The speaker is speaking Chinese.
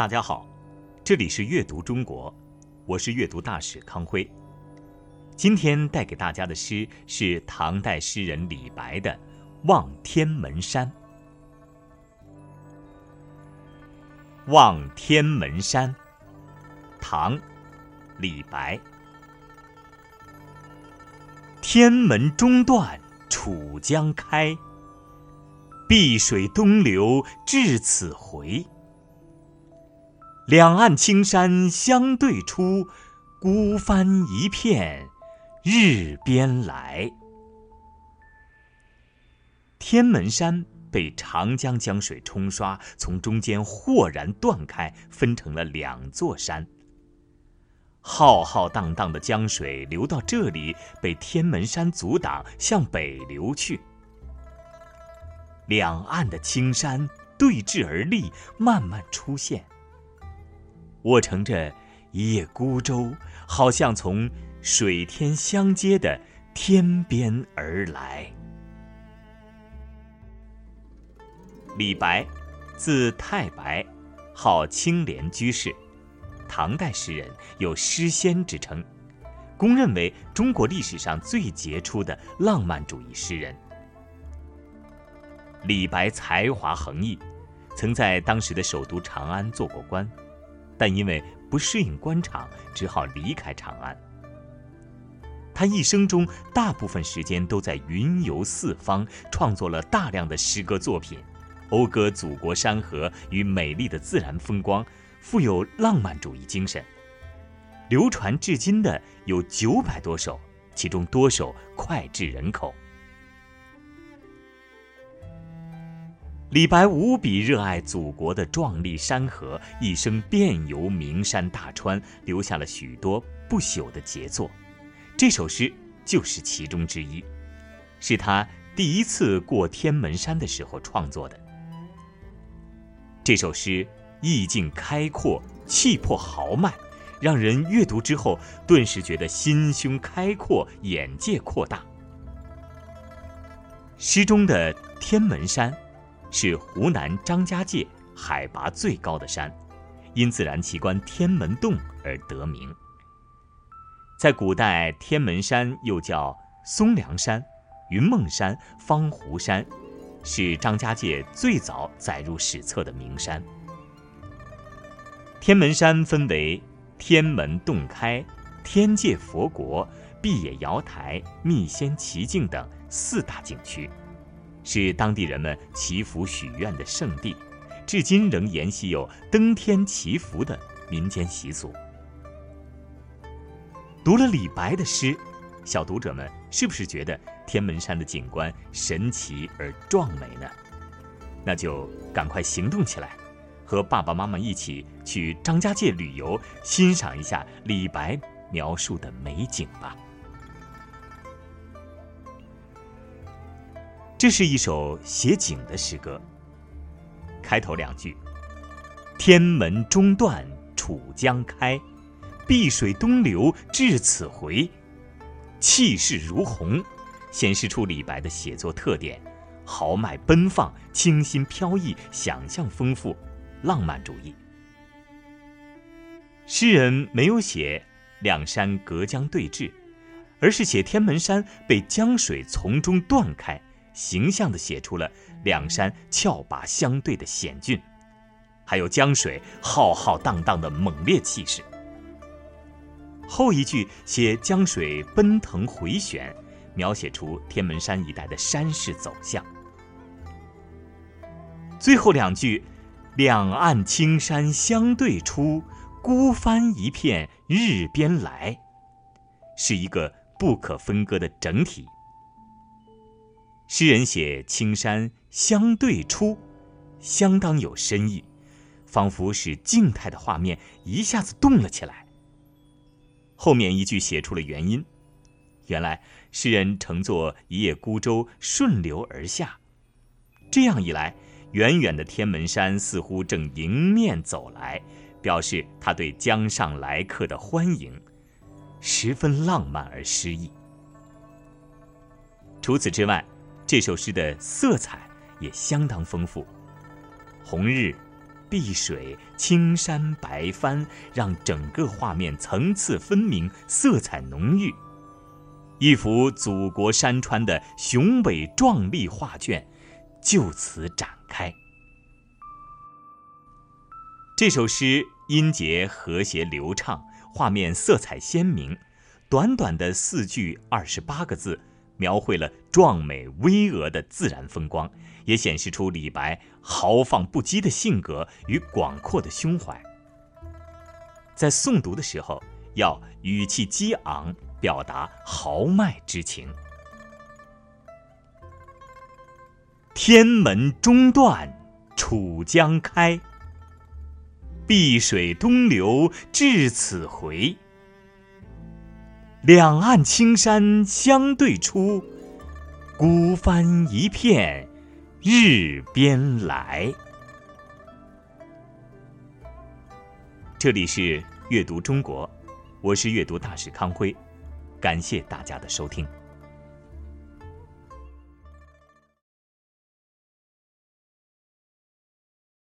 大家好，这里是阅读中国，我是阅读大使康辉。今天带给大家的诗是唐代诗人李白的《望天门山》。望天门山，唐，李白。天门中断楚江开，碧水东流至此回。两岸青山相对出，孤帆一片日边来。天门山被长江江水冲刷，从中间豁然断开，分成了两座山。浩浩荡荡的江水流到这里，被天门山阻挡，向北流去。两岸的青山对峙而立，慢慢出现。我乘着一叶孤舟，好像从水天相接的天边而来。李白，字太白，号青莲居士，唐代诗人，有诗仙之称，公认为中国历史上最杰出的浪漫主义诗人。李白才华横溢，曾在当时的首都长安做过官。但因为不适应官场，只好离开长安。他一生中大部分时间都在云游四方，创作了大量的诗歌作品，讴歌祖国山河与美丽的自然风光，富有浪漫主义精神。流传至今的有九百多首，其中多首脍炙人口。李白无比热爱祖国的壮丽山河，一生遍游名山大川，留下了许多不朽的杰作。这首诗就是其中之一，是他第一次过天门山的时候创作的。这首诗意境开阔，气魄豪迈，让人阅读之后顿时觉得心胸开阔，眼界扩大。诗中的天门山。是湖南张家界海拔最高的山，因自然奇观天门洞而得名。在古代，天门山又叫松梁山、云梦山、方湖山，是张家界最早载入史册的名山。天门山分为天门洞开、天界佛国、碧野瑶台、密仙奇境等四大景区。是当地人们祈福许愿的圣地，至今仍沿袭有登天祈福的民间习俗。读了李白的诗，小读者们是不是觉得天门山的景观神奇而壮美呢？那就赶快行动起来，和爸爸妈妈一起去张家界旅游，欣赏一下李白描述的美景吧。这是一首写景的诗歌。开头两句：“天门中断楚江开，碧水东流至此回。”气势如虹，显示出李白的写作特点：豪迈奔放、清新飘逸、想象丰富、浪漫主义。诗人没有写两山隔江对峙，而是写天门山被江水从中断开。形象地写出了两山峭拔相对的险峻，还有江水浩浩荡荡的猛烈气势。后一句写江水奔腾回旋，描写出天门山一带的山势走向。最后两句，两岸青山相对出，孤帆一片日边来，是一个不可分割的整体。诗人写青山相对出，相当有深意，仿佛使静态的画面一下子动了起来。后面一句写出了原因，原来诗人乘坐一叶孤舟顺流而下，这样一来，远远的天门山似乎正迎面走来，表示他对江上来客的欢迎，十分浪漫而诗意。除此之外，这首诗的色彩也相当丰富，红日、碧水、青山、白帆，让整个画面层次分明，色彩浓郁，一幅祖国山川的雄伟壮丽画卷就此展开。这首诗音节和谐流畅，画面色彩鲜明，短短的四句二十八个字。描绘了壮美巍峨的自然风光，也显示出李白豪放不羁的性格与广阔的胸怀。在诵读的时候，要语气激昂，表达豪迈之情。天门中断楚江开，碧水东流至此回。两岸青山相对出，孤帆一片日边来。这里是阅读中国，我是阅读大使康辉，感谢大家的收听。